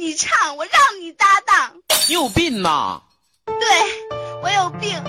你唱，我让你搭档。你有病呐！对，我有病，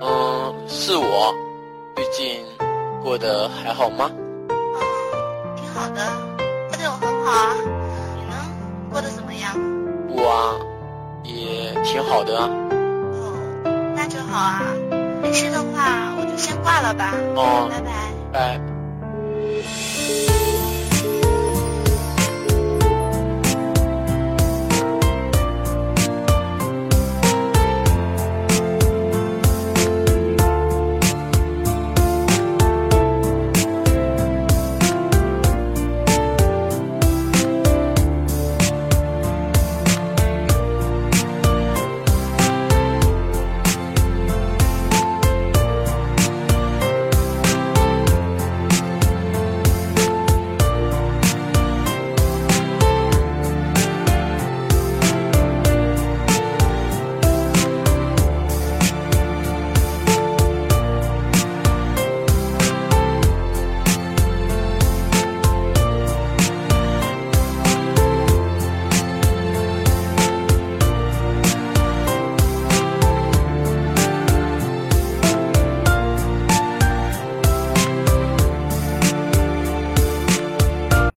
嗯，是我。最近过得还好吗？嗯，挺好的，他对我很好啊。你呢？过得怎么样？我啊，也挺好的啊。哦，那就好啊。没事的话，我就先挂了吧。哦拜拜。拜。